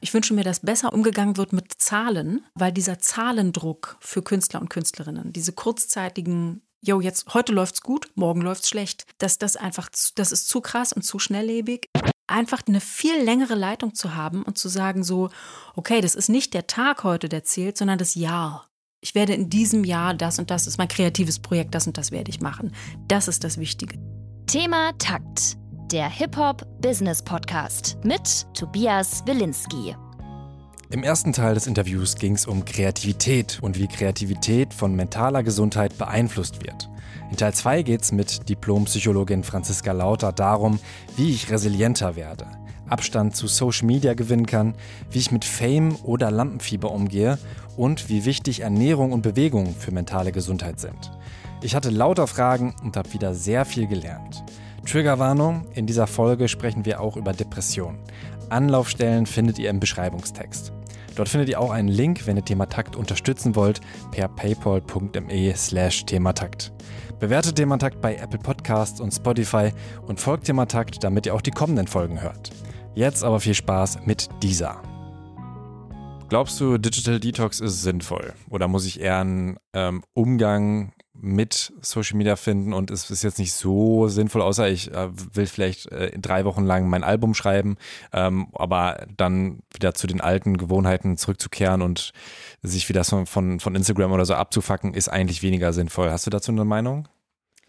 Ich wünsche mir, dass besser umgegangen wird mit Zahlen, weil dieser Zahlendruck für Künstler und Künstlerinnen, diese kurzzeitigen Jo, jetzt heute läuft's gut, morgen läuft's schlecht. Dass das einfach, das ist zu krass und zu schnelllebig. Einfach eine viel längere Leitung zu haben und zu sagen so, okay, das ist nicht der Tag heute, der zählt, sondern das Jahr. Ich werde in diesem Jahr das und das ist mein kreatives Projekt, das und das werde ich machen. Das ist das Wichtige. Thema Takt, der Hip-Hop-Business-Podcast mit Tobias Wilinski. Im ersten Teil des Interviews ging es um Kreativität und wie Kreativität von mentaler Gesundheit beeinflusst wird. In Teil 2 geht es mit Diplompsychologin Franziska Lauter darum, wie ich resilienter werde, Abstand zu Social Media gewinnen kann, wie ich mit Fame oder Lampenfieber umgehe und wie wichtig Ernährung und Bewegung für mentale Gesundheit sind. Ich hatte lauter Fragen und habe wieder sehr viel gelernt. Triggerwarnung, in dieser Folge sprechen wir auch über Depressionen. Anlaufstellen findet ihr im Beschreibungstext. Dort findet ihr auch einen Link, wenn ihr Thematakt unterstützen wollt, per paypal.me slash thematakt. Bewertet Thematakt bei Apple Podcasts und Spotify und folgt Thematakt, damit ihr auch die kommenden Folgen hört. Jetzt aber viel Spaß mit dieser. Glaubst du, Digital Detox ist sinnvoll? Oder muss ich eher einen ähm, Umgang mit Social Media finden und es ist jetzt nicht so sinnvoll, außer ich äh, will vielleicht äh, drei Wochen lang mein Album schreiben, ähm, aber dann wieder zu den alten Gewohnheiten zurückzukehren und sich wieder von, von, von Instagram oder so abzufacken, ist eigentlich weniger sinnvoll. Hast du dazu eine Meinung?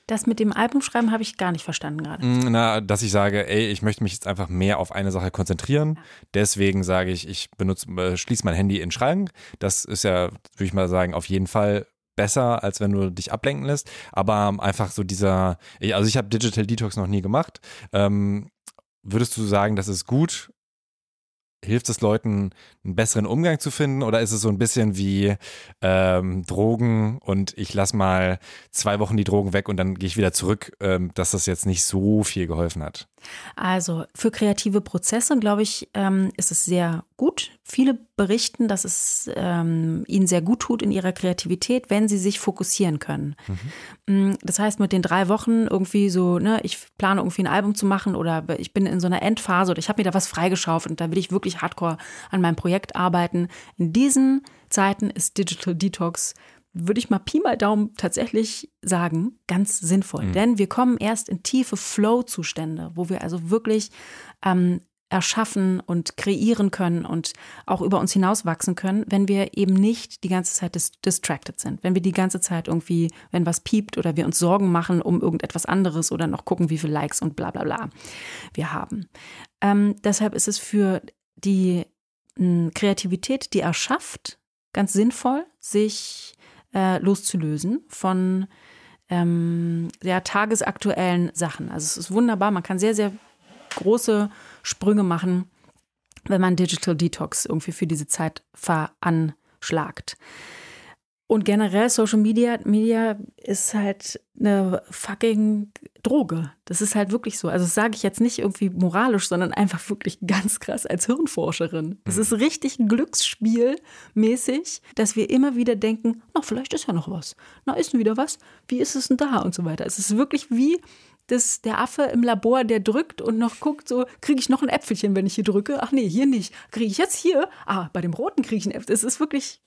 Das mit dem Albumschreiben habe ich gar nicht verstanden gerade. Mm, na, dass ich sage, ey, ich möchte mich jetzt einfach mehr auf eine Sache konzentrieren. Deswegen sage ich, ich benutze, äh, schließe mein Handy in den Schrank. Das ist ja, würde ich mal sagen, auf jeden Fall besser, als wenn du dich ablenken lässt. Aber einfach so dieser, also ich habe Digital Detox noch nie gemacht. Ähm, würdest du sagen, das ist gut? Hilft es Leuten, einen besseren Umgang zu finden? Oder ist es so ein bisschen wie ähm, Drogen und ich lasse mal zwei Wochen die Drogen weg und dann gehe ich wieder zurück, ähm, dass das jetzt nicht so viel geholfen hat? Also für kreative Prozesse, glaube ich, ähm, ist es sehr gut. Viele berichten, dass es ähm, ihnen sehr gut tut in ihrer Kreativität, wenn sie sich fokussieren können. Mhm. Das heißt, mit den drei Wochen irgendwie so, ne, ich plane irgendwie ein Album zu machen oder ich bin in so einer Endphase oder ich habe mir da was freigeschaufelt und da will ich wirklich hardcore an meinem Projekt arbeiten. In diesen Zeiten ist Digital Detox würde ich mal Pi mal Daumen tatsächlich sagen, ganz sinnvoll. Mhm. Denn wir kommen erst in tiefe Flow-Zustände, wo wir also wirklich ähm, erschaffen und kreieren können und auch über uns hinauswachsen können, wenn wir eben nicht die ganze Zeit dis distracted sind. Wenn wir die ganze Zeit irgendwie, wenn was piept oder wir uns Sorgen machen um irgendetwas anderes oder noch gucken, wie viele Likes und bla bla bla wir haben. Ähm, deshalb ist es für die Kreativität, die erschafft, ganz sinnvoll, sich äh, loszulösen von ähm, ja, tagesaktuellen Sachen. Also es ist wunderbar, man kann sehr, sehr große Sprünge machen, wenn man Digital Detox irgendwie für diese Zeit veranschlagt. Und generell Social Media, Media ist halt eine fucking Droge. Das ist halt wirklich so. Also das sage ich jetzt nicht irgendwie moralisch, sondern einfach wirklich ganz krass als Hirnforscherin. Es ist richtig Glücksspielmäßig, dass wir immer wieder denken, na, vielleicht ist ja noch was. Na, ist denn wieder was? Wie ist es denn da? Und so weiter. Es ist wirklich wie das, der Affe im Labor, der drückt und noch guckt, so, kriege ich noch ein Äpfelchen, wenn ich hier drücke? Ach nee, hier nicht. Kriege ich jetzt hier? Ah, bei dem roten kriege ich ein Äpfel. Es ist wirklich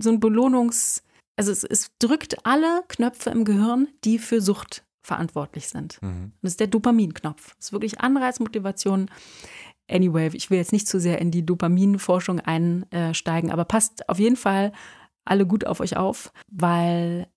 so ein Belohnungs- also es, es, drückt alle Knöpfe im Gehirn, die für Sucht verantwortlich sind. Mhm. Das ist der Dopaminknopf. Das ist wirklich Anreiz, Motivation. Anyway, ich will jetzt nicht zu sehr in die Dopaminforschung einsteigen, aber passt auf jeden Fall alle gut auf euch auf, weil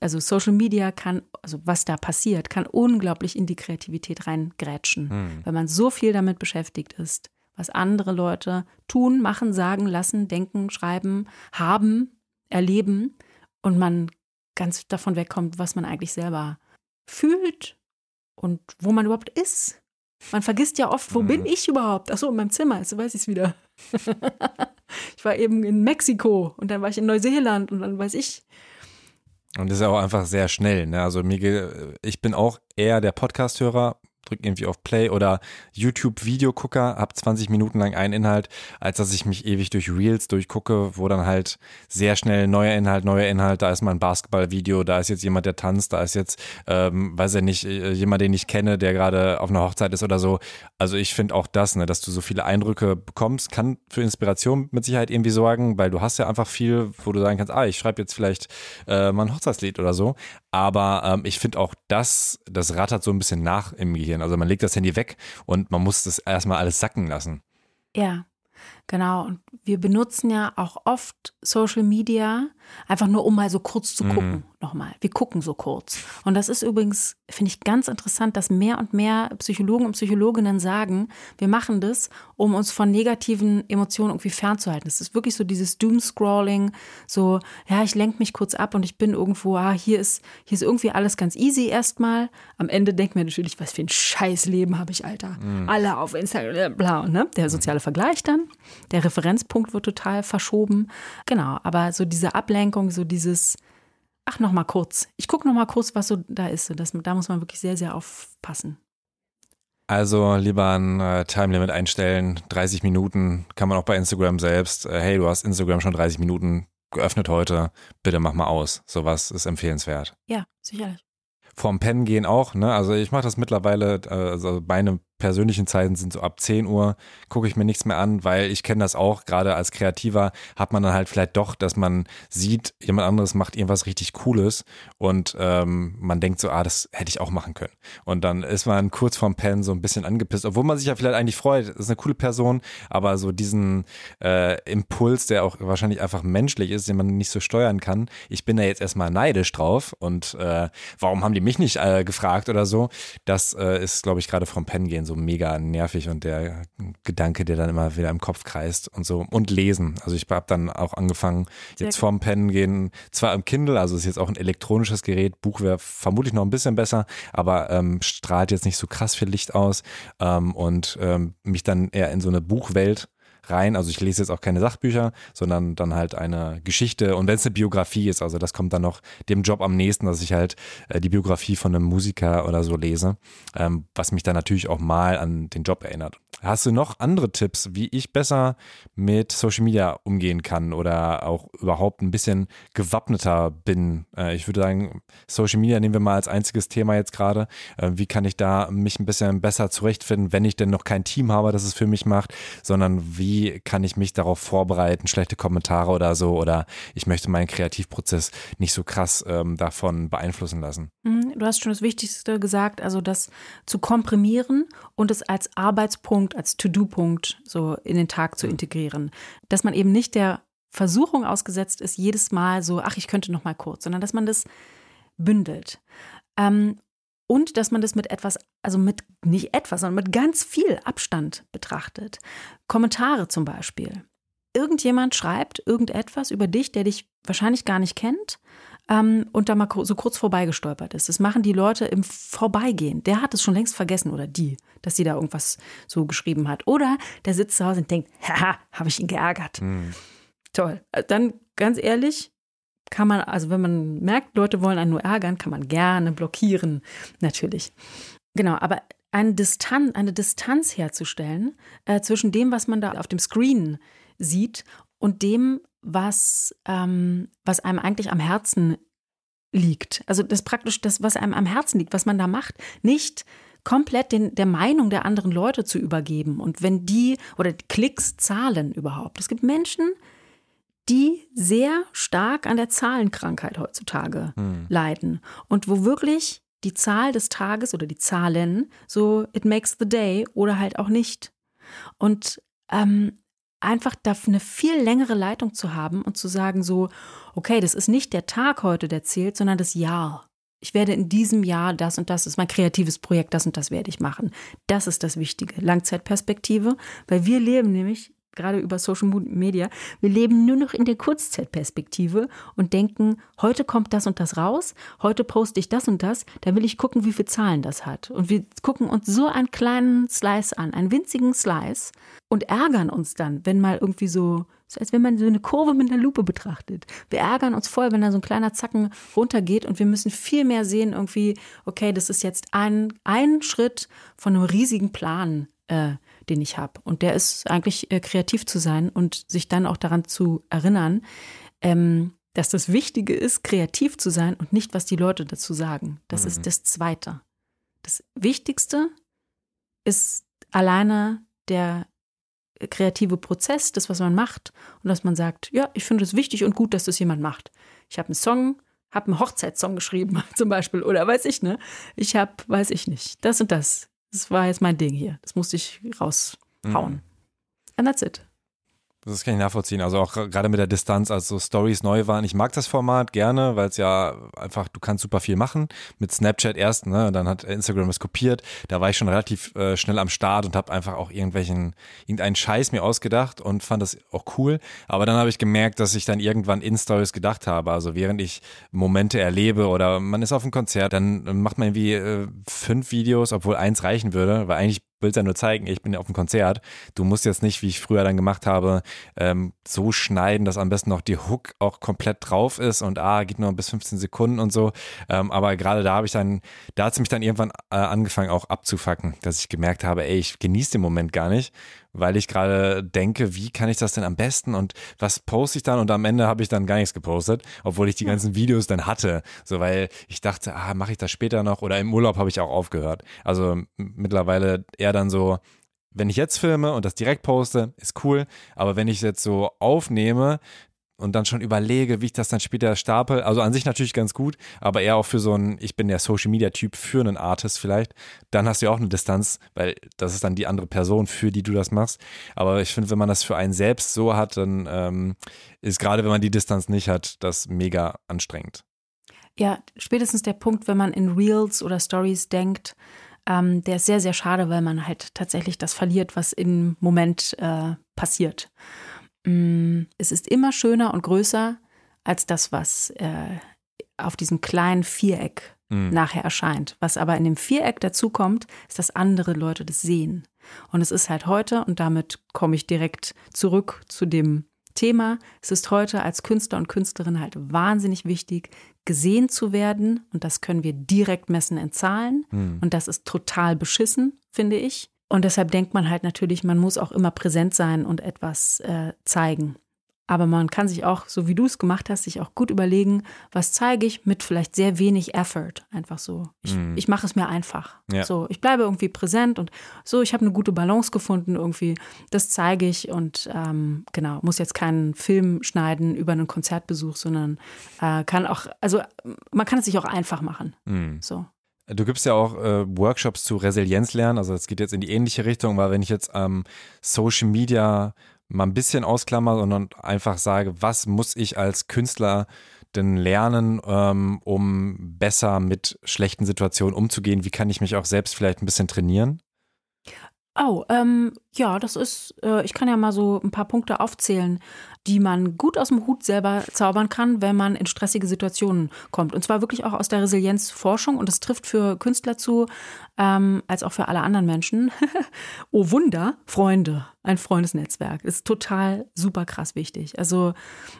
also Social Media kann, also was da passiert, kann unglaublich in die Kreativität reingrätschen, mhm. weil man so viel damit beschäftigt ist, was andere Leute tun, machen, sagen, lassen, denken, schreiben, haben, erleben und man ganz davon wegkommt, was man eigentlich selber fühlt und wo man überhaupt ist. Man vergisst ja oft, wo mhm. bin ich überhaupt? Achso, in meinem Zimmer, jetzt weiß ich es wieder. ich war eben in Mexiko und dann war ich in Neuseeland und dann weiß ich. Und das ist auch einfach sehr schnell. Ne? Also mir, ich bin auch eher der Podcast-Hörer drücke irgendwie auf Play oder YouTube-Videogucker, habe 20 Minuten lang einen Inhalt, als dass ich mich ewig durch Reels durchgucke, wo dann halt sehr schnell neuer Inhalt, neuer Inhalt, da ist mal ein Basketball-Video, da ist jetzt jemand, der tanzt, da ist jetzt, ähm, weiß ja nicht, äh, jemand, den ich kenne, der gerade auf einer Hochzeit ist oder so. Also ich finde auch das, ne, dass du so viele Eindrücke bekommst, kann für Inspiration mit Sicherheit irgendwie sorgen, weil du hast ja einfach viel, wo du sagen kannst, ah, ich schreibe jetzt vielleicht äh, mal ein Hochzeitslied oder so. Aber ähm, ich finde auch das, das rattert so ein bisschen nach im Gehirn. Also man legt das Handy weg und man muss das erstmal alles sacken lassen. Ja, genau. Und wir benutzen ja auch oft Social Media, einfach nur um mal so kurz zu gucken. Mhm nochmal. Wir gucken so kurz. Und das ist übrigens, finde ich ganz interessant, dass mehr und mehr Psychologen und Psychologinnen sagen, wir machen das, um uns von negativen Emotionen irgendwie fernzuhalten. Es ist wirklich so dieses Doom-Scrolling, so, ja, ich lenke mich kurz ab und ich bin irgendwo, ah, hier ist, hier ist irgendwie alles ganz easy erstmal. Am Ende denken wir natürlich, was für ein Scheißleben habe ich, Alter. Mhm. Alle auf Instagram, bla, ne? Der soziale Vergleich dann, der Referenzpunkt wird total verschoben. Genau, aber so diese Ablenkung, so dieses, ach, noch mal kurz. Ich gucke noch mal kurz, was so da ist. Das, da muss man wirklich sehr, sehr aufpassen. Also lieber ein äh, Timelimit einstellen, 30 Minuten, kann man auch bei Instagram selbst. Äh, hey, du hast Instagram schon 30 Minuten geöffnet heute, bitte mach mal aus. Sowas ist empfehlenswert. Ja, sicherlich. Vorm Pennen gehen auch, ne? Also ich mache das mittlerweile, äh, also meine persönlichen Zeiten sind so ab 10 Uhr, gucke ich mir nichts mehr an, weil ich kenne das auch, gerade als Kreativer hat man dann halt vielleicht doch, dass man sieht, jemand anderes macht irgendwas richtig Cooles und ähm, man denkt so, ah, das hätte ich auch machen können. Und dann ist man kurz vorm Pen so ein bisschen angepisst, obwohl man sich ja vielleicht eigentlich freut, das ist eine coole Person, aber so diesen äh, Impuls, der auch wahrscheinlich einfach menschlich ist, den man nicht so steuern kann, ich bin da jetzt erstmal neidisch drauf und äh, warum haben die mich nicht äh, gefragt oder so, das äh, ist, glaube ich, gerade vom Pen gehen so mega nervig und der Gedanke, der dann immer wieder im Kopf kreist und so. Und lesen. Also ich habe dann auch angefangen, Sehr jetzt vorm Pennen gehen, zwar im Kindle, also ist jetzt auch ein elektronisches Gerät, Buch wäre vermutlich noch ein bisschen besser, aber ähm, strahlt jetzt nicht so krass viel Licht aus ähm, und ähm, mich dann eher in so eine Buchwelt rein. Also ich lese jetzt auch keine Sachbücher, sondern dann halt eine Geschichte. Und wenn es eine Biografie ist, also das kommt dann noch dem Job am nächsten, dass ich halt äh, die Biografie von einem Musiker oder so lese, ähm, was mich dann natürlich auch mal an den Job erinnert. Hast du noch andere Tipps, wie ich besser mit Social Media umgehen kann oder auch überhaupt ein bisschen gewappneter bin? Äh, ich würde sagen, Social Media nehmen wir mal als einziges Thema jetzt gerade. Äh, wie kann ich da mich ein bisschen besser zurechtfinden, wenn ich denn noch kein Team habe, das es für mich macht, sondern wie kann ich mich darauf vorbereiten, schlechte Kommentare oder so oder ich möchte meinen Kreativprozess nicht so krass ähm, davon beeinflussen lassen? Mhm, du hast schon das Wichtigste gesagt, also das zu komprimieren und es als Arbeitspunkt Punkt, als To-Do-Punkt so in den Tag zu integrieren. Dass man eben nicht der Versuchung ausgesetzt ist, jedes Mal so, ach, ich könnte noch mal kurz, sondern dass man das bündelt. Ähm, und dass man das mit etwas, also mit nicht etwas, sondern mit ganz viel Abstand betrachtet. Kommentare zum Beispiel. Irgendjemand schreibt irgendetwas über dich, der dich wahrscheinlich gar nicht kennt, ähm, und da mal so kurz vorbeigestolpert ist. Das machen die Leute im Vorbeigehen. Der hat es schon längst vergessen oder die, dass sie da irgendwas so geschrieben hat. Oder der sitzt zu Hause und denkt, haha, habe ich ihn geärgert. Mhm. Toll. Äh, dann ganz ehrlich, kann man, also wenn man merkt, Leute wollen einen nur ärgern, kann man gerne blockieren, natürlich. Genau, aber eine Distanz, eine Distanz herzustellen äh, zwischen dem, was man da auf dem Screen sieht und dem, was, ähm, was einem eigentlich am Herzen liegt. Also das praktisch das, was einem am Herzen liegt, was man da macht, nicht komplett den, der Meinung der anderen Leute zu übergeben. Und wenn die oder die Klicks zahlen überhaupt. Es gibt Menschen, die sehr stark an der Zahlenkrankheit heutzutage hm. leiden und wo wirklich die Zahl des Tages oder die Zahlen so it makes the day oder halt auch nicht. Und ähm, einfach dafür eine viel längere Leitung zu haben und zu sagen so, okay, das ist nicht der Tag heute, der zählt, sondern das Jahr. Ich werde in diesem Jahr das und das das ist mein kreatives Projekt, das und das werde ich machen. Das ist das Wichtige, Langzeitperspektive, weil wir leben nämlich gerade über Social Media, wir leben nur noch in der Kurzzeitperspektive und denken, heute kommt das und das raus, heute poste ich das und das, da will ich gucken, wie viele Zahlen das hat. Und wir gucken uns so einen kleinen Slice an, einen winzigen Slice und ärgern uns dann, wenn mal irgendwie so, so als wenn man so eine Kurve mit einer Lupe betrachtet. Wir ärgern uns voll, wenn da so ein kleiner Zacken runtergeht und wir müssen viel mehr sehen irgendwie, okay, das ist jetzt ein, ein Schritt von einem riesigen Plan, äh, den ich habe. Und der ist eigentlich äh, kreativ zu sein und sich dann auch daran zu erinnern, ähm, dass das Wichtige ist, kreativ zu sein und nicht, was die Leute dazu sagen. Das mhm. ist das Zweite. Das Wichtigste ist alleine der kreative Prozess, das, was man macht und dass man sagt, ja, ich finde es wichtig und gut, dass das jemand macht. Ich habe einen Song, habe einen Hochzeitssong geschrieben zum Beispiel oder weiß ich, ne? Ich habe, weiß ich nicht, das und das. Das war jetzt mein Ding hier. Das musste ich raushauen. Mhm. And that's it. Das kann ich nachvollziehen. Also auch gerade mit der Distanz, als so Stories neu waren. Ich mag das Format gerne, weil es ja einfach, du kannst super viel machen. Mit Snapchat erst, ne? Dann hat Instagram es kopiert. Da war ich schon relativ äh, schnell am Start und habe einfach auch irgendwelchen, irgendeinen Scheiß mir ausgedacht und fand das auch cool. Aber dann habe ich gemerkt, dass ich dann irgendwann in Stories gedacht habe. Also während ich Momente erlebe oder man ist auf einem Konzert, dann macht man irgendwie äh, fünf Videos, obwohl eins reichen würde, weil eigentlich willst ja nur zeigen, ich bin ja auf dem Konzert. Du musst jetzt nicht, wie ich früher dann gemacht habe, ähm, so schneiden, dass am besten noch die Hook auch komplett drauf ist und ah, geht nur bis 15 Sekunden und so. Ähm, aber gerade da habe ich dann, da hat es mich dann irgendwann äh, angefangen auch abzufacken, dass ich gemerkt habe, ey, ich genieße den Moment gar nicht weil ich gerade denke, wie kann ich das denn am besten und was poste ich dann? Und am Ende habe ich dann gar nichts gepostet, obwohl ich die ganzen Videos dann hatte, so weil ich dachte, ah, mache ich das später noch? Oder im Urlaub habe ich auch aufgehört. Also mittlerweile eher dann so, wenn ich jetzt filme und das direkt poste, ist cool, aber wenn ich jetzt so aufnehme, und dann schon überlege, wie ich das dann später stapel. Also an sich natürlich ganz gut, aber eher auch für so einen, ich bin der Social Media Typ für einen Artist vielleicht. Dann hast du ja auch eine Distanz, weil das ist dann die andere Person, für die du das machst. Aber ich finde, wenn man das für einen selbst so hat, dann ähm, ist gerade, wenn man die Distanz nicht hat, das mega anstrengend. Ja, spätestens der Punkt, wenn man in Reels oder Stories denkt, ähm, der ist sehr, sehr schade, weil man halt tatsächlich das verliert, was im Moment äh, passiert. Mm, es ist immer schöner und größer als das, was äh, auf diesem kleinen Viereck mhm. nachher erscheint. Was aber in dem Viereck dazukommt, ist, dass andere Leute das sehen. Und es ist halt heute, und damit komme ich direkt zurück zu dem Thema, es ist heute als Künstler und Künstlerin halt wahnsinnig wichtig, gesehen zu werden. Und das können wir direkt messen in Zahlen. Mhm. Und das ist total beschissen, finde ich. Und deshalb denkt man halt natürlich, man muss auch immer präsent sein und etwas äh, zeigen. Aber man kann sich auch, so wie du es gemacht hast, sich auch gut überlegen, was zeige ich mit vielleicht sehr wenig Effort. Einfach so. Ich, mm. ich mache es mir einfach. Ja. So, ich bleibe irgendwie präsent und so, ich habe eine gute Balance gefunden irgendwie. Das zeige ich und ähm, genau, muss jetzt keinen Film schneiden über einen Konzertbesuch, sondern äh, kann auch, also man kann es sich auch einfach machen. Mm. So. Du gibst ja auch äh, Workshops zu Resilienz lernen, also es geht jetzt in die ähnliche Richtung, weil wenn ich jetzt ähm, Social Media mal ein bisschen ausklammer und einfach sage, was muss ich als Künstler denn lernen, ähm, um besser mit schlechten Situationen umzugehen? Wie kann ich mich auch selbst vielleicht ein bisschen trainieren? Oh, ähm, ja, das ist, äh, ich kann ja mal so ein paar Punkte aufzählen, die man gut aus dem Hut selber zaubern kann, wenn man in stressige Situationen kommt. Und zwar wirklich auch aus der Resilienzforschung. Und das trifft für Künstler zu, ähm, als auch für alle anderen Menschen. oh Wunder, Freunde, ein Freundesnetzwerk ist total super krass wichtig. Also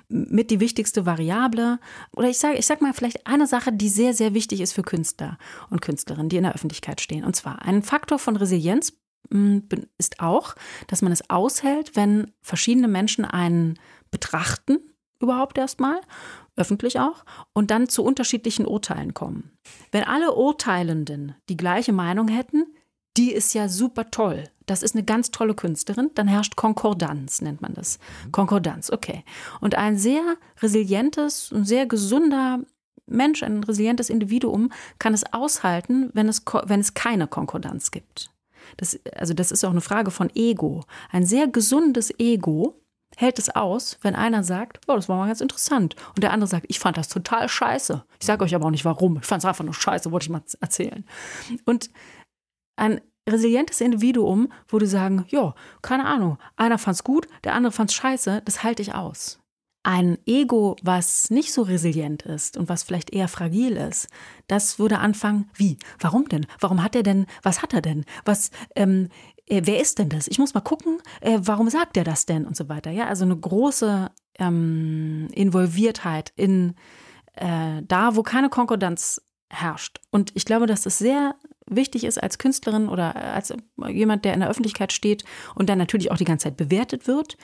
mit die wichtigste Variable. Oder ich sage, ich sag mal vielleicht eine Sache, die sehr, sehr wichtig ist für Künstler und Künstlerinnen, die in der Öffentlichkeit stehen. Und zwar ein Faktor von Resilienz ist auch, dass man es aushält, wenn verschiedene Menschen einen betrachten, überhaupt erstmal, öffentlich auch, und dann zu unterschiedlichen Urteilen kommen. Wenn alle Urteilenden die gleiche Meinung hätten, die ist ja super toll. Das ist eine ganz tolle Künstlerin. Dann herrscht Konkordanz, nennt man das. Konkordanz, okay. Und ein sehr resilientes und sehr gesunder Mensch, ein resilientes Individuum kann es aushalten, wenn es, wenn es keine Konkordanz gibt. Das, also das ist auch eine Frage von Ego. Ein sehr gesundes Ego hält es aus, wenn einer sagt, oh, das war mal ganz interessant. Und der andere sagt, ich fand das total scheiße. Ich sage euch aber auch nicht warum. Ich fand es einfach nur scheiße, wollte ich mal erzählen. Und ein resilientes Individuum würde sagen, ja, keine Ahnung, einer fand's gut, der andere fand's scheiße, das halte ich aus. Ein Ego, was nicht so resilient ist und was vielleicht eher fragil ist, das würde anfangen, wie? Warum denn? Warum hat er denn, was hat er denn? Was, ähm, äh, wer ist denn das? Ich muss mal gucken, äh, warum sagt er das denn und so weiter. Ja, also eine große ähm, Involviertheit in äh, da, wo keine Konkordanz herrscht. Und ich glaube, dass es sehr wichtig ist als Künstlerin oder als jemand, der in der Öffentlichkeit steht und dann natürlich auch die ganze Zeit bewertet wird,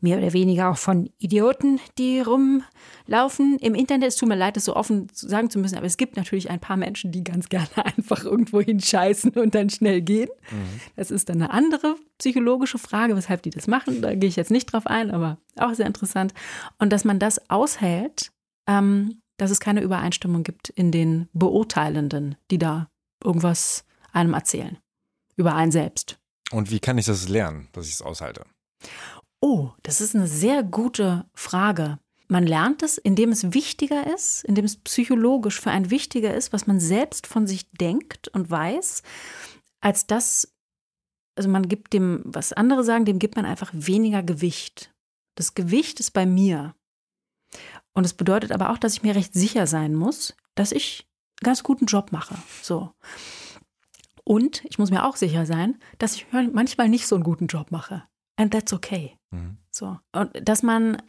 mehr oder weniger auch von Idioten, die rumlaufen im Internet. Es tut mir leid, das so offen sagen zu müssen, aber es gibt natürlich ein paar Menschen, die ganz gerne einfach irgendwo hinscheißen und dann schnell gehen. Mhm. Das ist dann eine andere psychologische Frage, weshalb die das machen. Da gehe ich jetzt nicht drauf ein, aber auch sehr interessant. Und dass man das aushält, ähm, dass es keine Übereinstimmung gibt in den Beurteilenden, die da irgendwas einem erzählen. Über einen selbst. Und wie kann ich das lernen, dass ich es aushalte? Oh, das ist eine sehr gute Frage. Man lernt es, indem es wichtiger ist, indem es psychologisch für einen wichtiger ist, was man selbst von sich denkt und weiß, als das, also man gibt dem, was andere sagen, dem gibt man einfach weniger Gewicht. Das Gewicht ist bei mir. Und es bedeutet aber auch, dass ich mir recht sicher sein muss, dass ich einen ganz guten Job mache. So. Und ich muss mir auch sicher sein, dass ich manchmal nicht so einen guten Job mache. And that's okay. Mhm. So. Und dass man,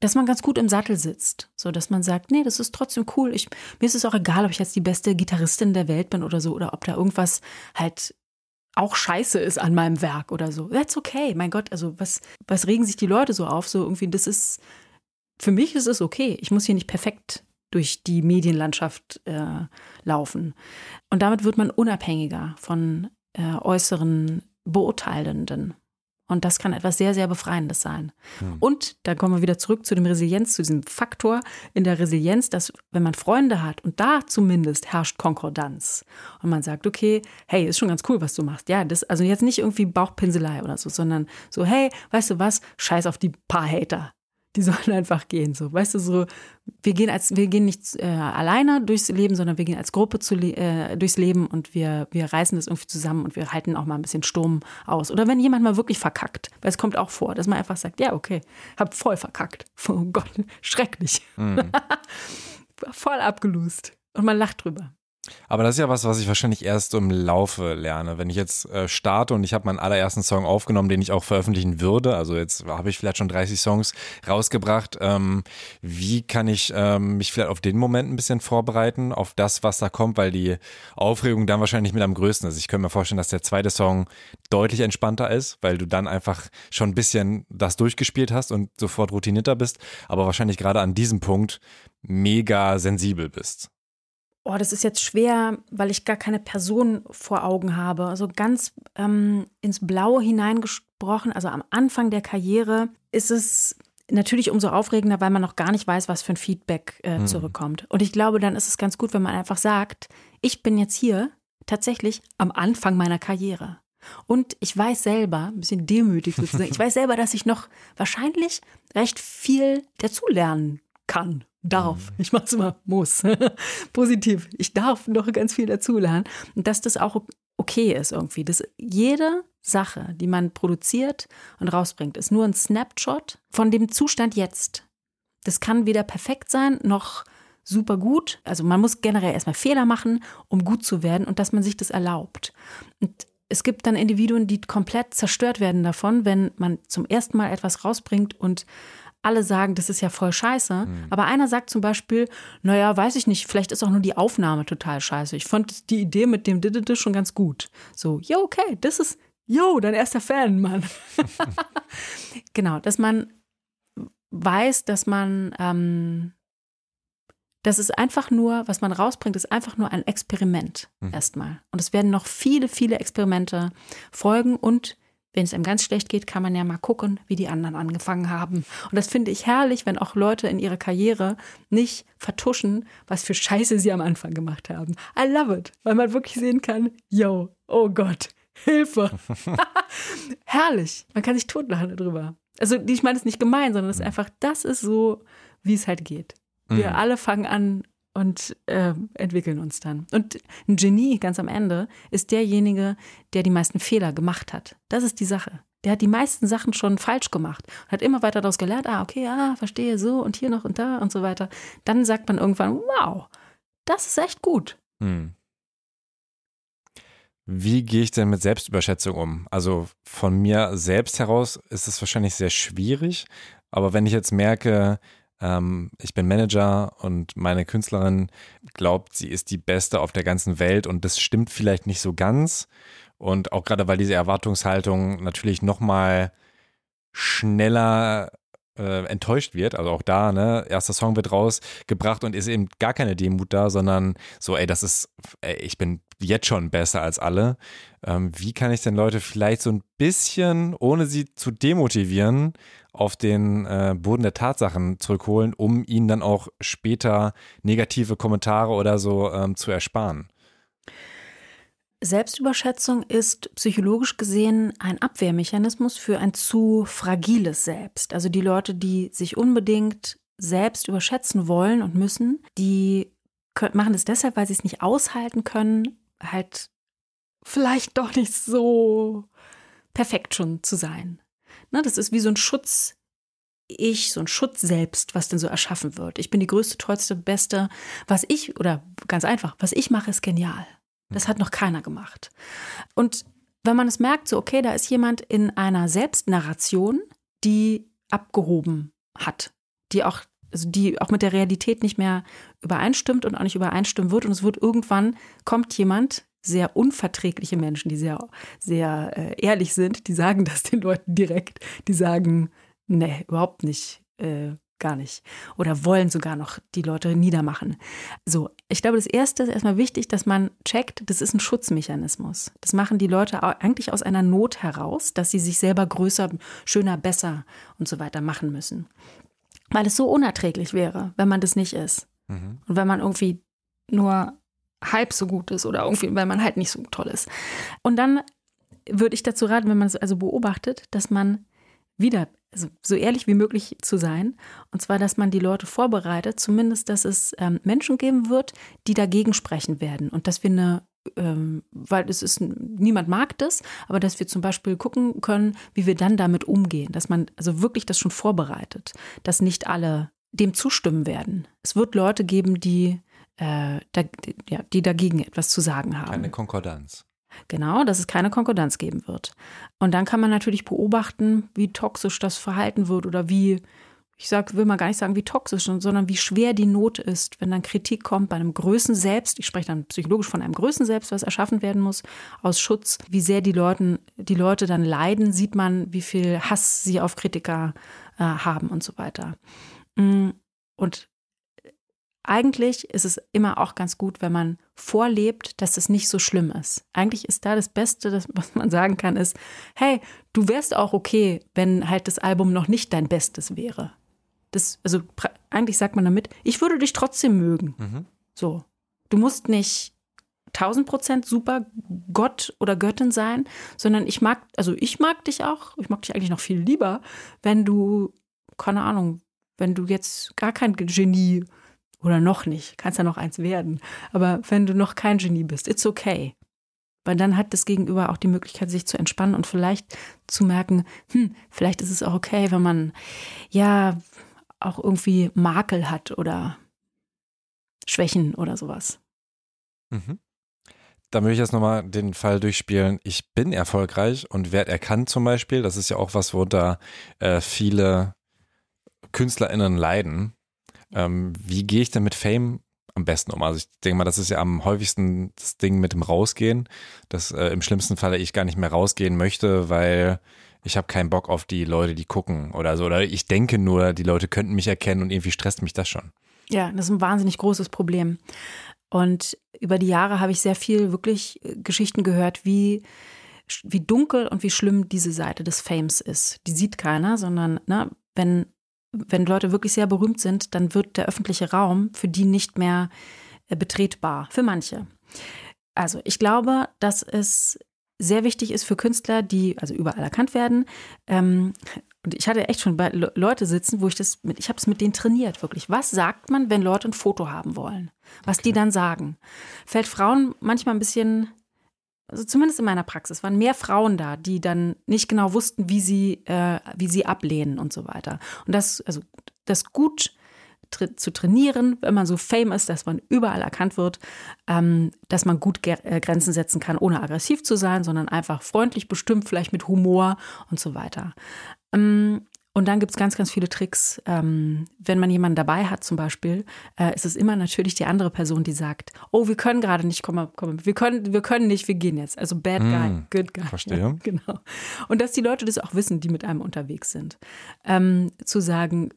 dass man ganz gut im Sattel sitzt. So, dass man sagt, nee, das ist trotzdem cool. Ich, mir ist es auch egal, ob ich jetzt die beste Gitarristin der Welt bin oder so, oder ob da irgendwas halt auch scheiße ist an meinem Werk oder so. That's okay. Mein Gott, also was, was regen sich die Leute so auf? So irgendwie, das ist, für mich ist es okay. Ich muss hier nicht perfekt durch die Medienlandschaft äh, laufen. Und damit wird man unabhängiger von äh, äußeren Beurteilenden. Und das kann etwas sehr, sehr Befreiendes sein. Hm. Und da kommen wir wieder zurück zu dem Resilienz, zu diesem Faktor in der Resilienz, dass wenn man Freunde hat und da zumindest herrscht Konkordanz und man sagt, okay, hey, ist schon ganz cool, was du machst. Ja, das, also jetzt nicht irgendwie Bauchpinselei oder so, sondern so, hey, weißt du was, scheiß auf die paar Hater die sollen einfach gehen. So, weißt du, so, wir gehen als, wir gehen nicht äh, alleine durchs Leben, sondern wir gehen als Gruppe zu, äh, durchs Leben und wir, wir reißen das irgendwie zusammen und wir halten auch mal ein bisschen Sturm aus. Oder wenn jemand mal wirklich verkackt, weil es kommt auch vor, dass man einfach sagt, ja, okay, hab voll verkackt. Oh Gott, schrecklich. Mhm. voll abgelust. Und man lacht drüber. Aber das ist ja was, was ich wahrscheinlich erst im Laufe lerne. Wenn ich jetzt äh, starte und ich habe meinen allerersten Song aufgenommen, den ich auch veröffentlichen würde, also jetzt habe ich vielleicht schon 30 Songs rausgebracht, ähm, wie kann ich ähm, mich vielleicht auf den Moment ein bisschen vorbereiten, auf das, was da kommt, weil die Aufregung dann wahrscheinlich mit am größten ist. Ich könnte mir vorstellen, dass der zweite Song deutlich entspannter ist, weil du dann einfach schon ein bisschen das durchgespielt hast und sofort routinierter bist, aber wahrscheinlich gerade an diesem Punkt mega sensibel bist. Oh, das ist jetzt schwer, weil ich gar keine Person vor Augen habe. Also ganz ähm, ins Blaue hineingesprochen, also am Anfang der Karriere ist es natürlich umso aufregender, weil man noch gar nicht weiß, was für ein Feedback äh, hm. zurückkommt. Und ich glaube, dann ist es ganz gut, wenn man einfach sagt, ich bin jetzt hier tatsächlich am Anfang meiner Karriere. Und ich weiß selber, ein bisschen demütig sozusagen, ich weiß selber, dass ich noch wahrscheinlich recht viel dazulernen kann darf. Mhm. Ich mache es immer muss. Positiv. Ich darf noch ganz viel dazulernen. Und dass das auch okay ist irgendwie. Dass jede Sache, die man produziert und rausbringt, ist nur ein Snapshot von dem Zustand jetzt. Das kann weder perfekt sein noch super gut. Also man muss generell erstmal Fehler machen, um gut zu werden und dass man sich das erlaubt. Und es gibt dann Individuen, die komplett zerstört werden davon, wenn man zum ersten Mal etwas rausbringt und alle sagen, das ist ja voll scheiße. Mhm. Aber einer sagt zum Beispiel, naja, weiß ich nicht, vielleicht ist auch nur die Aufnahme total scheiße. Ich fand die Idee mit dem Didede schon ganz gut. So, ja, okay, das ist, yo, dein erster Fan, Mann. genau, dass man weiß, dass man, ähm, das ist einfach nur, was man rausbringt, ist einfach nur ein Experiment mhm. erstmal. Und es werden noch viele, viele Experimente folgen und wenn es einem ganz schlecht geht, kann man ja mal gucken, wie die anderen angefangen haben. Und das finde ich herrlich, wenn auch Leute in ihrer Karriere nicht vertuschen, was für Scheiße sie am Anfang gemacht haben. I love it, weil man wirklich sehen kann, yo, oh Gott, Hilfe. herrlich. Man kann sich totlachen darüber. Also, ich meine, es ist nicht gemein, sondern es ist einfach, das ist so, wie es halt geht. Wir mhm. alle fangen an und äh, entwickeln uns dann. Und ein Genie ganz am Ende ist derjenige, der die meisten Fehler gemacht hat. Das ist die Sache. Der hat die meisten Sachen schon falsch gemacht und hat immer weiter daraus gelernt, ah, okay, ah, verstehe, so und hier noch und da und so weiter. Dann sagt man irgendwann, wow, das ist echt gut. Hm. Wie gehe ich denn mit Selbstüberschätzung um? Also von mir selbst heraus ist es wahrscheinlich sehr schwierig, aber wenn ich jetzt merke, ähm, ich bin Manager und meine Künstlerin glaubt, sie ist die Beste auf der ganzen Welt und das stimmt vielleicht nicht so ganz. Und auch gerade weil diese Erwartungshaltung natürlich nochmal schneller äh, enttäuscht wird. Also auch da, ne, erster Song wird rausgebracht und ist eben gar keine Demut da, sondern so, ey, das ist, ey, ich bin jetzt schon besser als alle. Ähm, wie kann ich denn Leute vielleicht so ein bisschen, ohne sie zu demotivieren, auf den äh, Boden der Tatsachen zurückholen, um ihnen dann auch später negative Kommentare oder so ähm, zu ersparen? Selbstüberschätzung ist psychologisch gesehen ein Abwehrmechanismus für ein zu fragiles Selbst. Also die Leute, die sich unbedingt selbst überschätzen wollen und müssen, die machen es deshalb, weil sie es nicht aushalten können, halt vielleicht doch nicht so perfekt schon zu sein. Na, das ist wie so ein Schutz ich, so ein Schutz selbst, was denn so erschaffen wird. Ich bin die größte, tollste, beste. Was ich, oder ganz einfach, was ich mache, ist genial. Das hat noch keiner gemacht. Und wenn man es merkt, so, okay, da ist jemand in einer Selbstnarration, die abgehoben hat, die auch, also die auch mit der Realität nicht mehr übereinstimmt und auch nicht übereinstimmen wird. Und es wird irgendwann, kommt jemand, sehr unverträgliche Menschen, die sehr, sehr äh, ehrlich sind, die sagen das den Leuten direkt. Die sagen, nee, überhaupt nicht. Äh, gar nicht. Oder wollen sogar noch die Leute niedermachen. So, ich glaube, das Erste ist erstmal wichtig, dass man checkt, das ist ein Schutzmechanismus. Das machen die Leute eigentlich aus einer Not heraus, dass sie sich selber größer, schöner, besser und so weiter machen müssen. Weil es so unerträglich wäre, wenn man das nicht ist. Mhm. Und wenn man irgendwie nur halb so gut ist oder irgendwie, weil man halt nicht so toll ist. Und dann würde ich dazu raten, wenn man es also beobachtet, dass man wieder so ehrlich wie möglich zu sein. Und zwar, dass man die Leute vorbereitet, zumindest, dass es ähm, Menschen geben wird, die dagegen sprechen werden. Und dass wir eine, ähm, weil es ist, niemand mag das, aber dass wir zum Beispiel gucken können, wie wir dann damit umgehen. Dass man also wirklich das schon vorbereitet, dass nicht alle dem zustimmen werden. Es wird Leute geben, die, äh, da, ja, die dagegen etwas zu sagen haben. Eine Konkordanz. Genau, dass es keine Konkordanz geben wird. Und dann kann man natürlich beobachten, wie toxisch das Verhalten wird oder wie, ich sag, will mal gar nicht sagen, wie toxisch, sondern wie schwer die Not ist, wenn dann Kritik kommt bei einem Größen selbst. Ich spreche dann psychologisch von einem Größen selbst, was erschaffen werden muss aus Schutz. Wie sehr die, Leuten, die Leute dann leiden, sieht man, wie viel Hass sie auf Kritiker äh, haben und so weiter. Mm, und eigentlich ist es immer auch ganz gut, wenn man vorlebt, dass es nicht so schlimm ist. Eigentlich ist da das Beste, das, was man sagen kann, ist, hey, du wärst auch okay, wenn halt das Album noch nicht dein Bestes wäre. Das, also eigentlich sagt man damit, ich würde dich trotzdem mögen. Mhm. So. Du musst nicht 1000 Prozent super Gott oder Göttin sein, sondern ich mag, also ich mag dich auch, ich mag dich eigentlich noch viel lieber, wenn du, keine Ahnung, wenn du jetzt gar kein Genie oder noch nicht, kannst ja noch eins werden. Aber wenn du noch kein Genie bist, it's okay. Weil dann hat das Gegenüber auch die Möglichkeit, sich zu entspannen und vielleicht zu merken, hm, vielleicht ist es auch okay, wenn man ja auch irgendwie Makel hat oder Schwächen oder sowas. Mhm. Da möchte ich jetzt nochmal den Fall durchspielen. Ich bin erfolgreich und werde erkannt zum Beispiel. Das ist ja auch was, worunter äh, viele KünstlerInnen leiden. Ähm, wie gehe ich denn mit Fame am besten um? Also ich denke mal, das ist ja am häufigsten das Ding mit dem Rausgehen, dass äh, im schlimmsten Falle ich gar nicht mehr rausgehen möchte, weil ich habe keinen Bock auf die Leute, die gucken oder so. Oder ich denke nur, die Leute könnten mich erkennen und irgendwie stresst mich das schon. Ja, das ist ein wahnsinnig großes Problem. Und über die Jahre habe ich sehr viel wirklich äh, Geschichten gehört, wie wie dunkel und wie schlimm diese Seite des Fames ist. Die sieht keiner, sondern ne, wenn wenn Leute wirklich sehr berühmt sind, dann wird der öffentliche Raum für die nicht mehr äh, betretbar, für manche. Also ich glaube, dass es sehr wichtig ist für Künstler, die also überall erkannt werden. Ähm, und ich hatte echt schon bei Leute sitzen, wo ich das mit, ich habe es mit denen trainiert, wirklich. Was sagt man, wenn Leute ein Foto haben wollen? Was okay. die dann sagen? Fällt Frauen manchmal ein bisschen, also zumindest in meiner Praxis, waren mehr Frauen da, die dann nicht genau wussten, wie sie, äh, wie sie ablehnen und so weiter. Und das, also das gut zu trainieren, wenn man so fame ist, dass man überall erkannt wird, ähm, dass man gut äh, Grenzen setzen kann, ohne aggressiv zu sein, sondern einfach freundlich bestimmt, vielleicht mit Humor und so weiter. Ähm, und dann gibt es ganz, ganz viele Tricks. Ähm, wenn man jemanden dabei hat, zum Beispiel, äh, ist es immer natürlich die andere Person, die sagt: Oh, wir können gerade nicht, komm mal, komm mal, wir können, wir können nicht, wir gehen jetzt. Also bad guy, mm, good guy. Verstehe. Ja, genau. Und dass die Leute das auch wissen, die mit einem unterwegs sind. Ähm, zu sagen,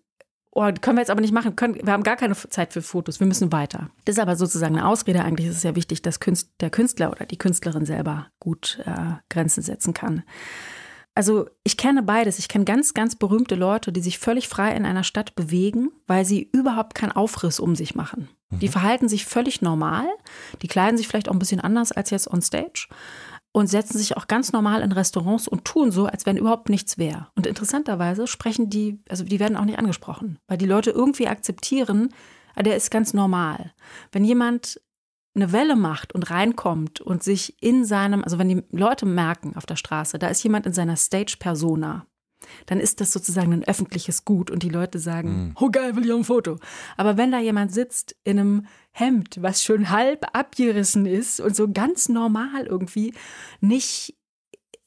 oh, können wir jetzt aber nicht machen, können, wir haben gar keine Zeit für Fotos, wir müssen weiter. Das ist aber sozusagen eine Ausrede. Eigentlich ist es ja wichtig, dass Künst, der Künstler oder die Künstlerin selber gut äh, Grenzen setzen kann. Also ich kenne beides. Ich kenne ganz, ganz berühmte Leute, die sich völlig frei in einer Stadt bewegen, weil sie überhaupt keinen Aufriss um sich machen. Die mhm. verhalten sich völlig normal, die kleiden sich vielleicht auch ein bisschen anders als jetzt on stage und setzen sich auch ganz normal in Restaurants und tun so, als wenn überhaupt nichts wäre. Und interessanterweise sprechen die, also die werden auch nicht angesprochen, weil die Leute irgendwie akzeptieren, ah, der ist ganz normal. Wenn jemand eine Welle macht und reinkommt und sich in seinem, also wenn die Leute merken auf der Straße, da ist jemand in seiner Stage-Persona, dann ist das sozusagen ein öffentliches Gut und die Leute sagen, mm. oh geil, will ich auch ein Foto. Aber wenn da jemand sitzt in einem Hemd, was schon halb abgerissen ist und so ganz normal irgendwie, nicht,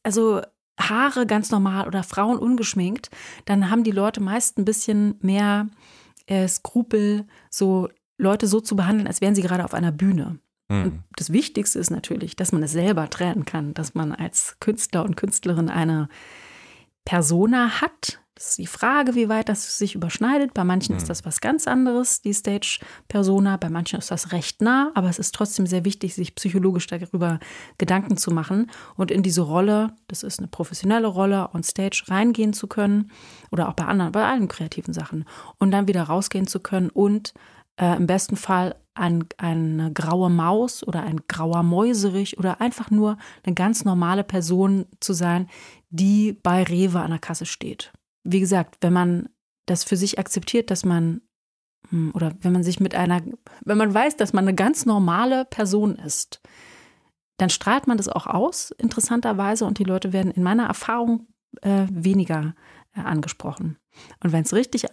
also Haare ganz normal oder Frauen ungeschminkt, dann haben die Leute meist ein bisschen mehr äh, Skrupel, so Leute so zu behandeln, als wären sie gerade auf einer Bühne. Mhm. Und das Wichtigste ist natürlich, dass man es selber trennen kann, dass man als Künstler und Künstlerin eine Persona hat. Das ist die Frage, wie weit das sich überschneidet. Bei manchen mhm. ist das was ganz anderes, die Stage-Persona. Bei manchen ist das recht nah, aber es ist trotzdem sehr wichtig, sich psychologisch darüber Gedanken zu machen und in diese Rolle, das ist eine professionelle Rolle, on Stage reingehen zu können oder auch bei anderen, bei allen kreativen Sachen und dann wieder rausgehen zu können und äh, im besten Fall ein, eine graue Maus oder ein grauer Mäuserich oder einfach nur eine ganz normale Person zu sein, die bei Rewe an der Kasse steht. Wie gesagt, wenn man das für sich akzeptiert, dass man hm, oder wenn man sich mit einer, wenn man weiß, dass man eine ganz normale Person ist, dann strahlt man das auch aus, interessanterweise, und die Leute werden in meiner Erfahrung äh, weniger äh, angesprochen. Und wenn es richtig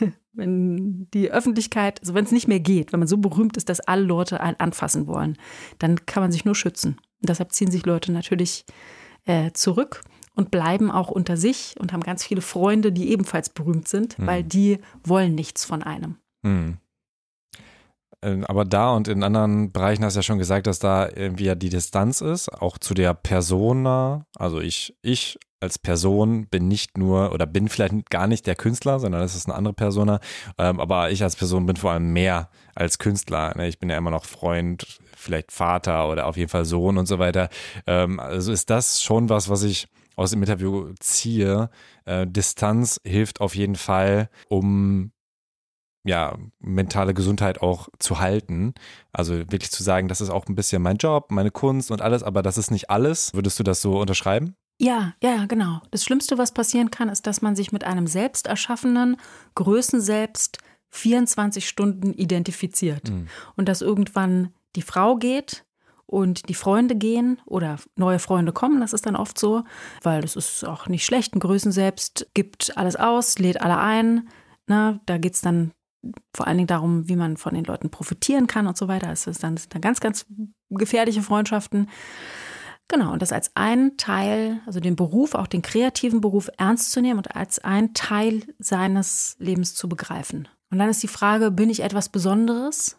wenn die Öffentlichkeit, also wenn es nicht mehr geht, wenn man so berühmt ist, dass alle Leute einen anfassen wollen, dann kann man sich nur schützen. Und deshalb ziehen sich Leute natürlich äh, zurück und bleiben auch unter sich und haben ganz viele Freunde, die ebenfalls berühmt sind, hm. weil die wollen nichts von einem. Hm. Aber da und in anderen Bereichen hast du ja schon gesagt, dass da irgendwie ja die Distanz ist, auch zu der Persona. Also ich, ich als Person bin nicht nur oder bin vielleicht gar nicht der Künstler, sondern das ist eine andere Persona. Ähm, aber ich als Person bin vor allem mehr als Künstler. Ne? Ich bin ja immer noch Freund, vielleicht Vater oder auf jeden Fall Sohn und so weiter. Ähm, also ist das schon was, was ich aus dem Interview ziehe. Äh, Distanz hilft auf jeden Fall, um ja, mentale Gesundheit auch zu halten. Also wirklich zu sagen, das ist auch ein bisschen mein Job, meine Kunst und alles, aber das ist nicht alles. Würdest du das so unterschreiben? Ja, ja, genau. Das Schlimmste, was passieren kann, ist, dass man sich mit einem selbst erschaffenen Größenselbst 24 Stunden identifiziert. Mhm. Und dass irgendwann die Frau geht und die Freunde gehen oder neue Freunde kommen, das ist dann oft so, weil das ist auch nicht schlecht. Ein Größenselbst gibt alles aus, lädt alle ein. Na, da geht es dann vor allen Dingen darum, wie man von den Leuten profitieren kann und so weiter. Es ist dann, sind dann ganz, ganz gefährliche Freundschaften. Genau, und das als ein Teil, also den Beruf, auch den kreativen Beruf ernst zu nehmen und als ein Teil seines Lebens zu begreifen. Und dann ist die Frage, bin ich etwas Besonderes?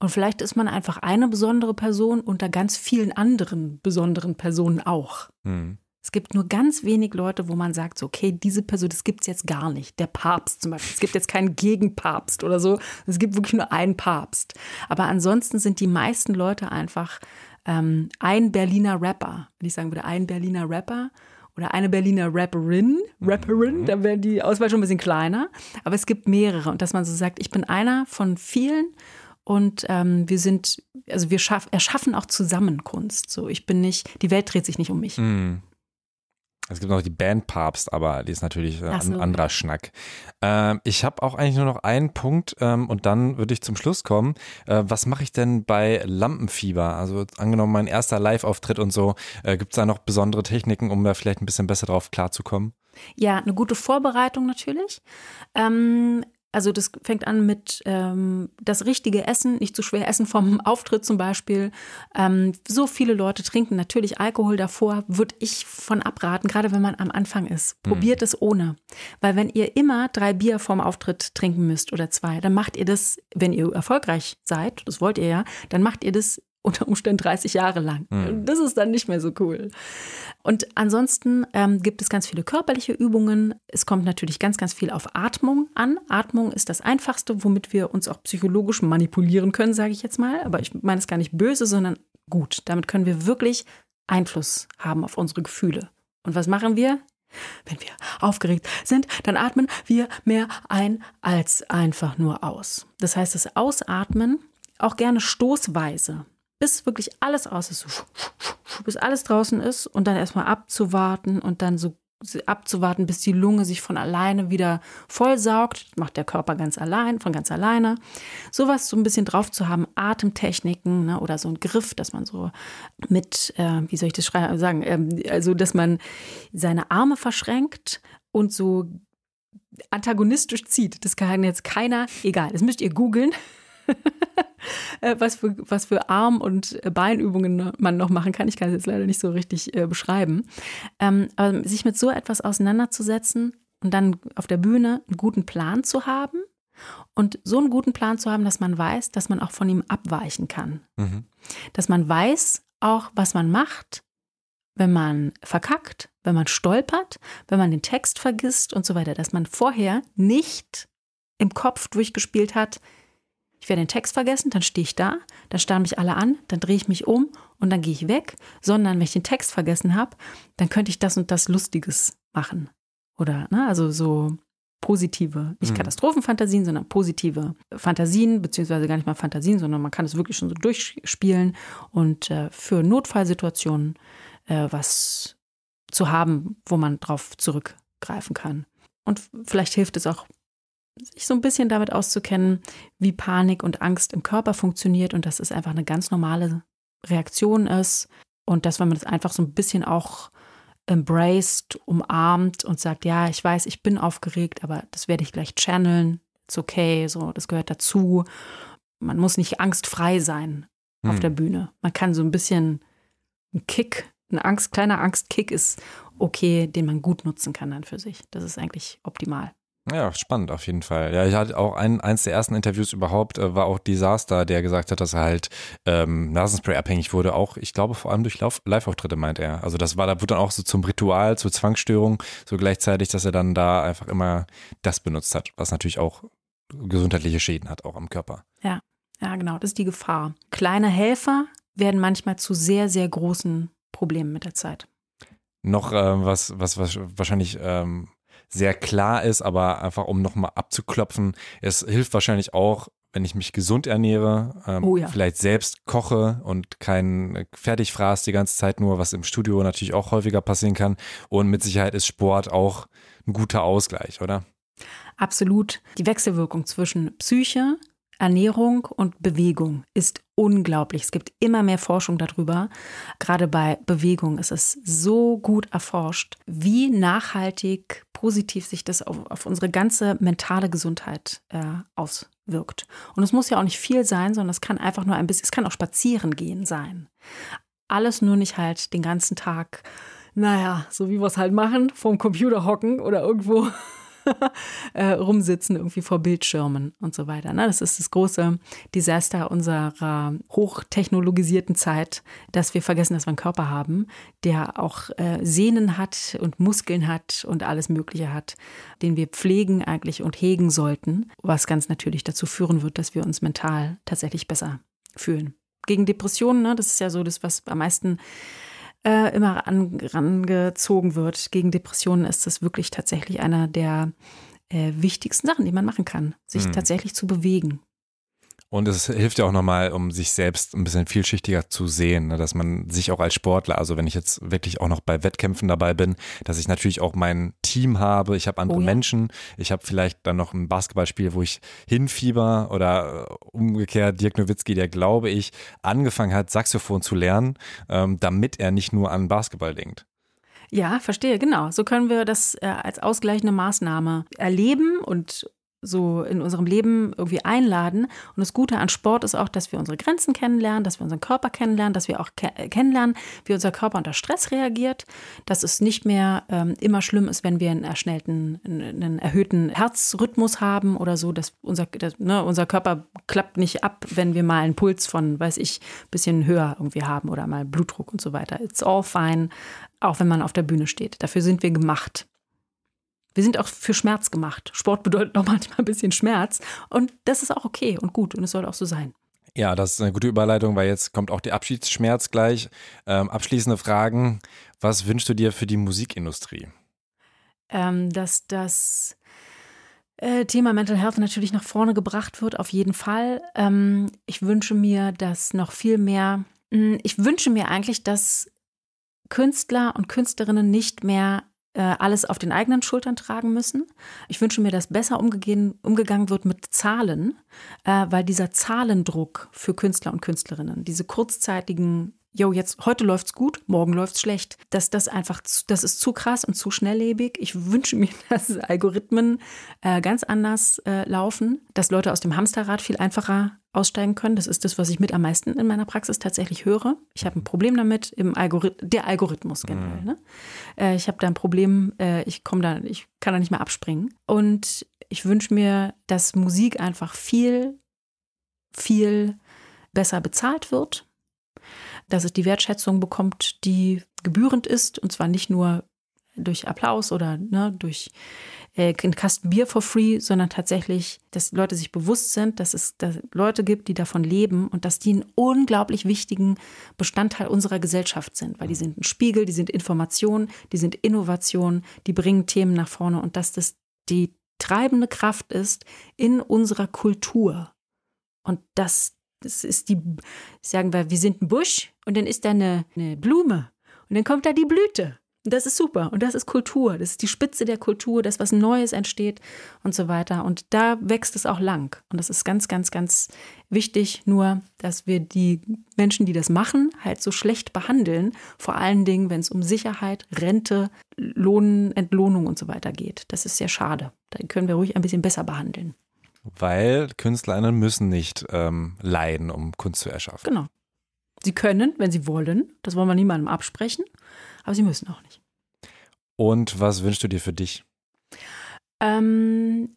Und vielleicht ist man einfach eine besondere Person unter ganz vielen anderen besonderen Personen auch. Mhm. Es gibt nur ganz wenig Leute, wo man sagt, so, okay, diese Person, das gibt es jetzt gar nicht. Der Papst zum Beispiel. Es gibt jetzt keinen Gegenpapst oder so. Es gibt wirklich nur einen Papst. Aber ansonsten sind die meisten Leute einfach ähm, ein Berliner Rapper. Wenn ich sagen würde, ein Berliner Rapper oder eine Berliner Rapperin, Rapperin, mhm. da wäre die Auswahl schon ein bisschen kleiner. Aber es gibt mehrere. Und dass man so sagt, ich bin einer von vielen und ähm, wir sind, also wir schaff, erschaffen auch zusammen Kunst. So, ich bin nicht, die Welt dreht sich nicht um mich. Mm. Es gibt noch die Bandpapst, aber die ist natürlich äh, so. ein anderer Schnack. Ähm, ich habe auch eigentlich nur noch einen Punkt ähm, und dann würde ich zum Schluss kommen. Äh, was mache ich denn bei Lampenfieber? Also angenommen mein erster Live-Auftritt und so, äh, gibt es da noch besondere Techniken, um da vielleicht ein bisschen besser drauf klarzukommen? Ja, eine gute Vorbereitung natürlich. Ähm, also das fängt an mit ähm, das richtige Essen, nicht zu schwer essen vom Auftritt zum Beispiel. Ähm, so viele Leute trinken natürlich Alkohol davor, würde ich von abraten, gerade wenn man am Anfang ist. Mhm. Probiert mhm. es ohne. Weil wenn ihr immer drei Bier vorm Auftritt trinken müsst oder zwei, dann macht ihr das, wenn ihr erfolgreich seid, das wollt ihr ja, dann macht ihr das unter Umständen 30 Jahre lang. Mhm. Das ist dann nicht mehr so cool. Und ansonsten ähm, gibt es ganz viele körperliche Übungen. Es kommt natürlich ganz, ganz viel auf Atmung an. Atmung ist das Einfachste, womit wir uns auch psychologisch manipulieren können, sage ich jetzt mal. Aber ich meine es gar nicht böse, sondern gut. Damit können wir wirklich Einfluss haben auf unsere Gefühle. Und was machen wir? Wenn wir aufgeregt sind, dann atmen wir mehr ein als einfach nur aus. Das heißt, das Ausatmen auch gerne stoßweise bis wirklich alles aus ist, bis alles draußen ist und dann erstmal abzuwarten und dann so abzuwarten, bis die Lunge sich von alleine wieder vollsaugt. Macht der Körper ganz allein, von ganz alleine. Sowas so ein bisschen drauf zu haben, Atemtechniken ne, oder so ein Griff, dass man so mit, äh, wie soll ich das sagen, äh, also dass man seine Arme verschränkt und so antagonistisch zieht. Das kann jetzt keiner, egal, das müsst ihr googeln. Äh, was, für, was für Arm- und Beinübungen man noch machen kann. Ich kann es jetzt leider nicht so richtig äh, beschreiben. Ähm, aber sich mit so etwas auseinanderzusetzen und dann auf der Bühne einen guten Plan zu haben und so einen guten Plan zu haben, dass man weiß, dass man auch von ihm abweichen kann. Mhm. Dass man weiß auch, was man macht, wenn man verkackt, wenn man stolpert, wenn man den Text vergisst und so weiter, dass man vorher nicht im Kopf durchgespielt hat, ich werde den Text vergessen, dann stehe ich da, dann starren mich alle an, dann drehe ich mich um und dann gehe ich weg, sondern wenn ich den Text vergessen habe, dann könnte ich das und das Lustiges machen. Oder, ne, also so positive, nicht mhm. Katastrophenfantasien, sondern positive Fantasien, beziehungsweise gar nicht mal Fantasien, sondern man kann es wirklich schon so durchspielen und äh, für Notfallsituationen äh, was zu haben, wo man drauf zurückgreifen kann. Und vielleicht hilft es auch sich so ein bisschen damit auszukennen, wie Panik und Angst im Körper funktioniert und dass es einfach eine ganz normale Reaktion ist und dass wenn man das einfach so ein bisschen auch embraced, umarmt und sagt, ja, ich weiß, ich bin aufgeregt, aber das werde ich gleich channeln. It's okay, so, das gehört dazu. Man muss nicht angstfrei sein hm. auf der Bühne. Man kann so ein bisschen ein Kick, ein Angst, kleiner Angstkick ist okay, den man gut nutzen kann dann für sich. Das ist eigentlich optimal. Ja, spannend auf jeden Fall. Ja, ich hatte auch ein, eins der ersten Interviews überhaupt, äh, war auch Disaster, der gesagt hat, dass er halt ähm, Nasenspray abhängig wurde. Auch, ich glaube, vor allem durch Live-Auftritte, meint er. Also das war, da wurde dann auch so zum Ritual, zur Zwangsstörung, so gleichzeitig, dass er dann da einfach immer das benutzt hat, was natürlich auch gesundheitliche Schäden hat, auch am Körper. Ja, ja, genau, das ist die Gefahr. Kleine Helfer werden manchmal zu sehr, sehr großen Problemen mit der Zeit. Noch äh, was, was, was wahrscheinlich ähm, sehr klar ist, aber einfach um nochmal abzuklopfen, es hilft wahrscheinlich auch, wenn ich mich gesund ernähre, ähm, oh ja. vielleicht selbst koche und kein Fertigfraß die ganze Zeit nur, was im Studio natürlich auch häufiger passieren kann. Und mit Sicherheit ist Sport auch ein guter Ausgleich, oder? Absolut. Die Wechselwirkung zwischen Psyche, Ernährung und Bewegung ist unglaublich. Es gibt immer mehr Forschung darüber. Gerade bei Bewegung ist es so gut erforscht, wie nachhaltig positiv sich das auf, auf unsere ganze mentale Gesundheit äh, auswirkt. Und es muss ja auch nicht viel sein, sondern es kann einfach nur ein bisschen, es kann auch spazieren gehen sein. Alles nur nicht halt den ganzen Tag, naja, so wie wir es halt machen, vorm Computer hocken oder irgendwo äh, rumsitzen, irgendwie vor Bildschirmen und so weiter. Ne? Das ist das große Desaster unserer hochtechnologisierten Zeit, dass wir vergessen, dass wir einen Körper haben, der auch äh, Sehnen hat und Muskeln hat und alles Mögliche hat, den wir pflegen eigentlich und hegen sollten, was ganz natürlich dazu führen wird, dass wir uns mental tatsächlich besser fühlen. Gegen Depressionen, ne, das ist ja so das, was am meisten äh, immer an, rangezogen wird. Gegen Depressionen ist das wirklich tatsächlich einer der äh, wichtigsten Sachen, die man machen kann, sich mhm. tatsächlich zu bewegen. Und es hilft ja auch nochmal, um sich selbst ein bisschen vielschichtiger zu sehen, ne? dass man sich auch als Sportler, also wenn ich jetzt wirklich auch noch bei Wettkämpfen dabei bin, dass ich natürlich auch mein Team habe, ich habe andere oh ja. Menschen, ich habe vielleicht dann noch ein Basketballspiel, wo ich hinfieber oder äh, umgekehrt Dirk Nowitzki, der glaube ich angefangen hat, Saxophon zu lernen, ähm, damit er nicht nur an Basketball denkt. Ja, verstehe, genau. So können wir das äh, als ausgleichende Maßnahme erleben und so in unserem Leben irgendwie einladen. Und das Gute an Sport ist auch, dass wir unsere Grenzen kennenlernen, dass wir unseren Körper kennenlernen, dass wir auch ke kennenlernen, wie unser Körper unter Stress reagiert, dass es nicht mehr ähm, immer schlimm ist, wenn wir einen erschnellten, einen erhöhten Herzrhythmus haben oder so, dass unser, dass, ne, unser Körper klappt nicht ab, wenn wir mal einen Puls von, weiß ich, bisschen höher irgendwie haben oder mal Blutdruck und so weiter. It's all fine, auch wenn man auf der Bühne steht. Dafür sind wir gemacht. Wir sind auch für Schmerz gemacht. Sport bedeutet auch manchmal ein bisschen Schmerz. Und das ist auch okay und gut und es soll auch so sein. Ja, das ist eine gute Überleitung, weil jetzt kommt auch der Abschiedsschmerz gleich. Ähm, abschließende Fragen. Was wünschst du dir für die Musikindustrie? Ähm, dass das äh, Thema Mental Health natürlich nach vorne gebracht wird, auf jeden Fall. Ähm, ich wünsche mir, dass noch viel mehr, hm, ich wünsche mir eigentlich, dass Künstler und Künstlerinnen nicht mehr alles auf den eigenen Schultern tragen müssen. Ich wünsche mir, dass besser umgegangen, umgegangen wird mit Zahlen, äh, weil dieser Zahlendruck für Künstler und Künstlerinnen, diese kurzzeitigen Jo, jetzt heute läuft's gut, morgen läuft's schlecht. Das, das einfach, das ist zu krass und zu schnelllebig. Ich wünsche mir, dass Algorithmen äh, ganz anders äh, laufen, dass Leute aus dem Hamsterrad viel einfacher aussteigen können. Das ist das, was ich mit am meisten in meiner Praxis tatsächlich höre. Ich habe ein Problem damit im Algorith der Algorithmus generell. Mhm. Ne? Äh, ich habe da ein Problem. Äh, ich komme da, ich kann da nicht mehr abspringen. Und ich wünsche mir, dass Musik einfach viel, viel besser bezahlt wird dass es die Wertschätzung bekommt, die gebührend ist, und zwar nicht nur durch Applaus oder ne, durch äh, einen Kasten Bier for free, sondern tatsächlich, dass Leute sich bewusst sind, dass es dass Leute gibt, die davon leben und dass die einen unglaublich wichtigen Bestandteil unserer Gesellschaft sind, weil die sind ein Spiegel, die sind Information, die sind Innovation, die bringen Themen nach vorne und dass das die treibende Kraft ist in unserer Kultur. Und dass das ist die, sagen wir, wir sind ein Busch und dann ist da eine, eine Blume und dann kommt da die Blüte. Und das ist super. Und das ist Kultur. Das ist die Spitze der Kultur, das, was Neues entsteht und so weiter. Und da wächst es auch lang. Und das ist ganz, ganz, ganz wichtig. Nur, dass wir die Menschen, die das machen, halt so schlecht behandeln. Vor allen Dingen, wenn es um Sicherheit, Rente, Lohn, Entlohnung und so weiter geht. Das ist sehr schade. Da können wir ruhig ein bisschen besser behandeln. Weil KünstlerInnen müssen nicht ähm, leiden, um Kunst zu erschaffen. Genau. Sie können, wenn sie wollen. Das wollen wir niemandem absprechen. Aber sie müssen auch nicht. Und was wünschst du dir für dich? Ähm,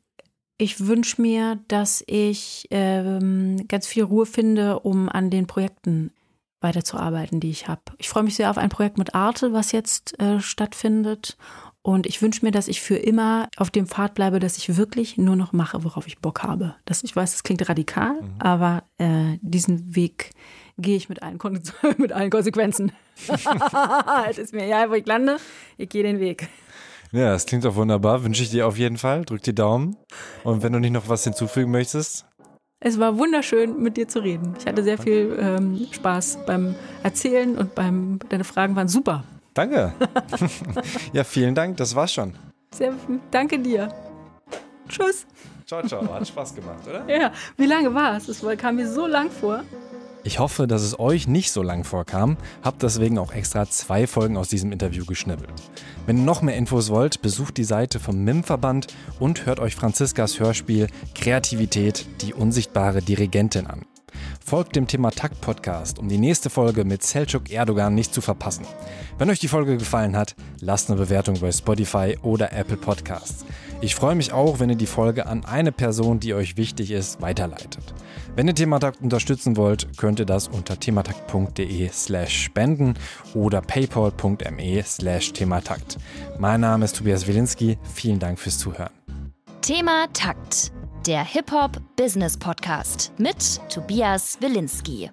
ich wünsche mir, dass ich ähm, ganz viel Ruhe finde, um an den Projekten weiterzuarbeiten, die ich habe. Ich freue mich sehr auf ein Projekt mit Arte, was jetzt äh, stattfindet. Und ich wünsche mir, dass ich für immer auf dem Pfad bleibe, dass ich wirklich nur noch mache, worauf ich Bock habe. Das, ich weiß, das klingt radikal, mhm. aber äh, diesen Weg gehe ich mit allen, mit allen Konsequenzen. es ist mir egal, wo ich lande, ich gehe den Weg. Ja, das klingt doch wunderbar. Wünsche ich dir auf jeden Fall. Drück die Daumen. Und wenn du nicht noch was hinzufügen möchtest. Es war wunderschön, mit dir zu reden. Ich hatte sehr viel ähm, Spaß beim Erzählen und beim, deine Fragen waren super. Danke. ja, vielen Dank. Das war's schon. Sehr, danke dir. Tschüss. Ciao, ciao. Hat Spaß gemacht, oder? Ja. Wie lange war es? Es kam mir so lang vor. Ich hoffe, dass es euch nicht so lang vorkam, habt deswegen auch extra zwei Folgen aus diesem Interview geschnibbelt. Wenn ihr noch mehr Infos wollt, besucht die Seite vom MIM-Verband und hört euch Franziskas Hörspiel Kreativität, die unsichtbare Dirigentin an. Folgt dem Thema Takt Podcast, um die nächste Folge mit Selçuk Erdogan nicht zu verpassen. Wenn euch die Folge gefallen hat, lasst eine Bewertung bei Spotify oder Apple Podcasts. Ich freue mich auch, wenn ihr die Folge an eine Person, die euch wichtig ist, weiterleitet. Wenn ihr Thematakt unterstützen wollt, könnt ihr das unter thematakt.de slash spenden oder paypal.me slash thematakt. Mein Name ist Tobias Wilinski. Vielen Dank fürs Zuhören. Thema Takt der Hip-Hop Business Podcast mit Tobias Wilinski.